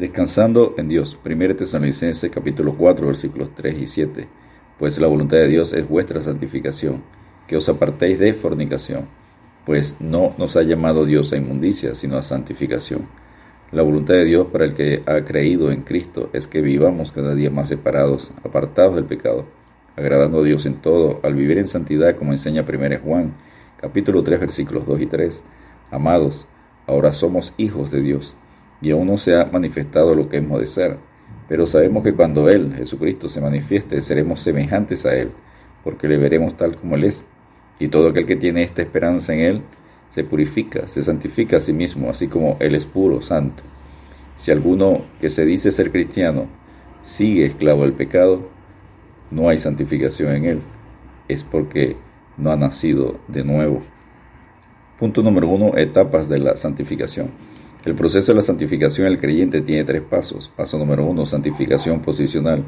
Descansando en Dios. 1 Tesalonicenses capítulo 4 versículos 3 y 7. Pues la voluntad de Dios es vuestra santificación, que os apartéis de fornicación, pues no nos ha llamado Dios a inmundicia, sino a santificación. La voluntad de Dios para el que ha creído en Cristo es que vivamos cada día más separados, apartados del pecado, agradando a Dios en todo, al vivir en santidad, como enseña 1 Juan, capítulo 3, versículos 2 y 3. Amados, ahora somos hijos de Dios y aún no se ha manifestado lo que hemos de ser. Pero sabemos que cuando Él, Jesucristo, se manifieste, seremos semejantes a Él, porque le veremos tal como Él es. Y todo aquel que tiene esta esperanza en Él, se purifica, se santifica a sí mismo, así como Él es puro, santo. Si alguno que se dice ser cristiano sigue esclavo del pecado, no hay santificación en Él. Es porque no ha nacido de nuevo. Punto número uno, etapas de la santificación. El proceso de la santificación del creyente tiene tres pasos. Paso número uno, santificación posicional.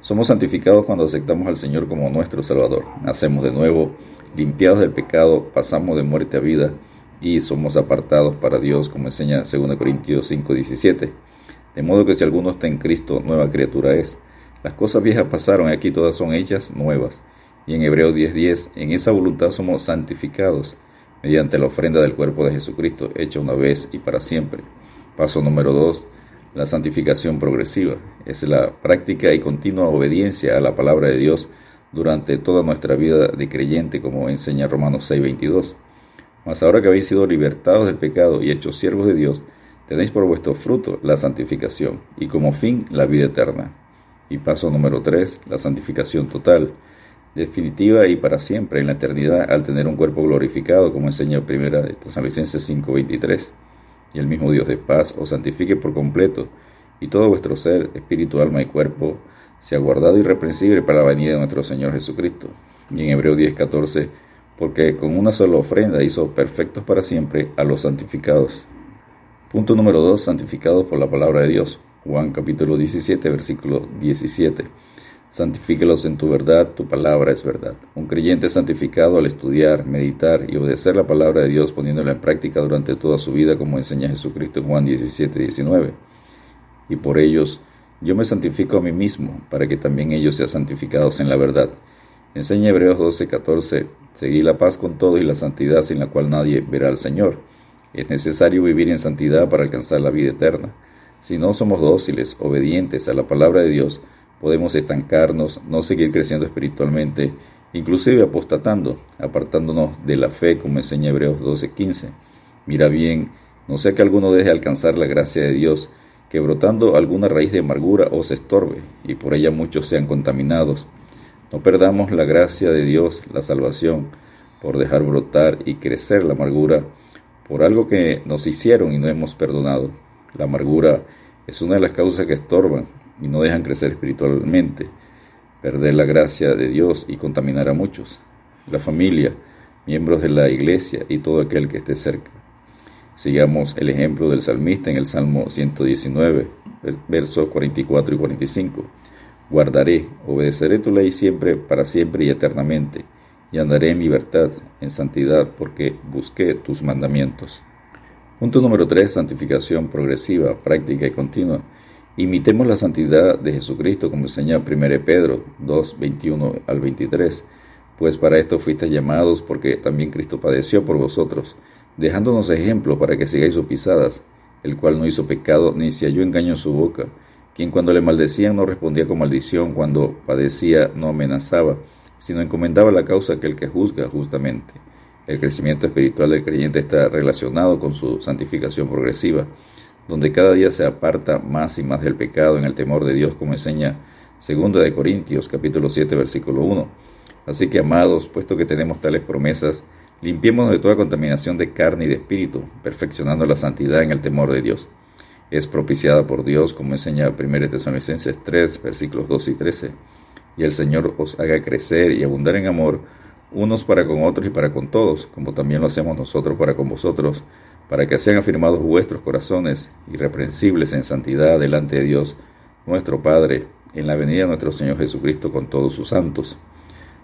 Somos santificados cuando aceptamos al Señor como nuestro Salvador. Nacemos de nuevo, limpiados del pecado, pasamos de muerte a vida y somos apartados para Dios, como enseña 2 Corintios 5:17. De modo que si alguno está en Cristo, nueva criatura es. Las cosas viejas pasaron y aquí todas son hechas nuevas. Y en Hebreos 10:10, en esa voluntad somos santificados mediante la ofrenda del cuerpo de Jesucristo, hecha una vez y para siempre. Paso número 2. La santificación progresiva. Es la práctica y continua obediencia a la palabra de Dios durante toda nuestra vida de creyente, como enseña Romanos 6:22. Mas ahora que habéis sido libertados del pecado y hechos siervos de Dios, tenéis por vuestro fruto la santificación y como fin la vida eterna. Y paso número 3, la santificación total definitiva y para siempre en la eternidad al tener un cuerpo glorificado, como enseña primera de Tesalonicenses 5:23. Y el mismo Dios de paz os santifique por completo, y todo vuestro ser, espíritu, alma y cuerpo, sea guardado irreprensible para la venida de nuestro Señor Jesucristo. Y en Hebreo 10:14, porque con una sola ofrenda hizo perfectos para siempre a los santificados. Punto número 2, santificados por la palabra de Dios. Juan capítulo 17, versículo 17. Santifíquelos en tu verdad, tu palabra es verdad. Un creyente santificado al estudiar, meditar y obedecer la palabra de Dios poniéndola en práctica durante toda su vida, como enseña Jesucristo en Juan 17, 19. Y por ellos yo me santifico a mí mismo, para que también ellos sean santificados en la verdad. Enseña Hebreos 12, 14. Seguí la paz con todos y la santidad sin la cual nadie verá al Señor. Es necesario vivir en santidad para alcanzar la vida eterna. Si no somos dóciles, obedientes a la palabra de Dios, podemos estancarnos, no seguir creciendo espiritualmente, inclusive apostatando, apartándonos de la fe, como enseña Hebreos 12:15. Mira bien, no sea que alguno deje alcanzar la gracia de Dios, que brotando alguna raíz de amargura os estorbe, y por ella muchos sean contaminados. No perdamos la gracia de Dios, la salvación, por dejar brotar y crecer la amargura por algo que nos hicieron y no hemos perdonado. La amargura es una de las causas que estorban y no dejan crecer espiritualmente, perder la gracia de Dios y contaminar a muchos, la familia, miembros de la iglesia y todo aquel que esté cerca. Sigamos el ejemplo del salmista en el Salmo 119, versos 44 y 45. Guardaré, obedeceré tu ley siempre, para siempre y eternamente, y andaré en libertad, en santidad, porque busqué tus mandamientos. Punto número 3. Santificación progresiva, práctica y continua. Imitemos la santidad de Jesucristo, como enseña 1 Pedro 2, 21 al 23. Pues para esto fuisteis llamados, porque también Cristo padeció por vosotros, dejándonos ejemplo para que sigáis sus pisadas, el cual no hizo pecado, ni se halló engaño en su boca, quien cuando le maldecían no respondía con maldición, cuando padecía no amenazaba, sino encomendaba la causa que el que juzga justamente. El crecimiento espiritual del creyente está relacionado con su santificación progresiva donde cada día se aparta más y más del pecado en el temor de Dios, como enseña 2 de Corintios capítulo 7 versículo 1. Así que amados, puesto que tenemos tales promesas, limpiémonos de toda contaminación de carne y de espíritu, perfeccionando la santidad en el temor de Dios. Es propiciada por Dios, como enseña 1 Tesalonicenses 3 versículos 2 y 13. Y el Señor os haga crecer y abundar en amor, unos para con otros y para con todos, como también lo hacemos nosotros para con vosotros, para que sean afirmados vuestros corazones irreprensibles en santidad delante de Dios, nuestro Padre, en la venida de nuestro Señor Jesucristo con todos sus santos.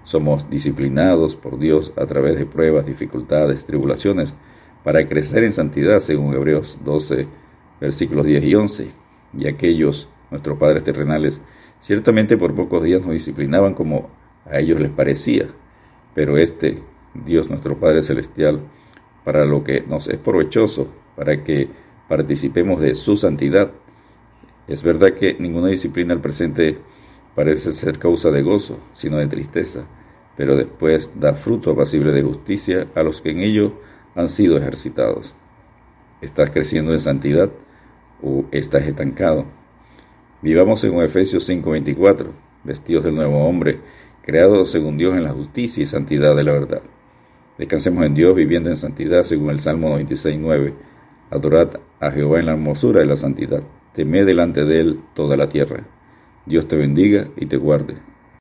Somos disciplinados por Dios a través de pruebas, dificultades, tribulaciones, para crecer en santidad, según Hebreos 12, versículos 10 y 11. y aquellos, nuestros padres terrenales, ciertamente por pocos días nos disciplinaban como a ellos les parecía, pero este, Dios nuestro Padre Celestial, para lo que nos es provechoso, para que participemos de su santidad. Es verdad que ninguna disciplina al presente parece ser causa de gozo, sino de tristeza, pero después da fruto apacible de justicia a los que en ello han sido ejercitados. ¿Estás creciendo en santidad o estás estancado? Vivamos en Efesios 5:24, vestidos del nuevo hombre, creado según Dios en la justicia y santidad de la verdad. Descansemos en Dios viviendo en santidad según el Salmo 96.9. Adorad a Jehová en la hermosura de la santidad. Temed delante de él toda la tierra. Dios te bendiga y te guarde.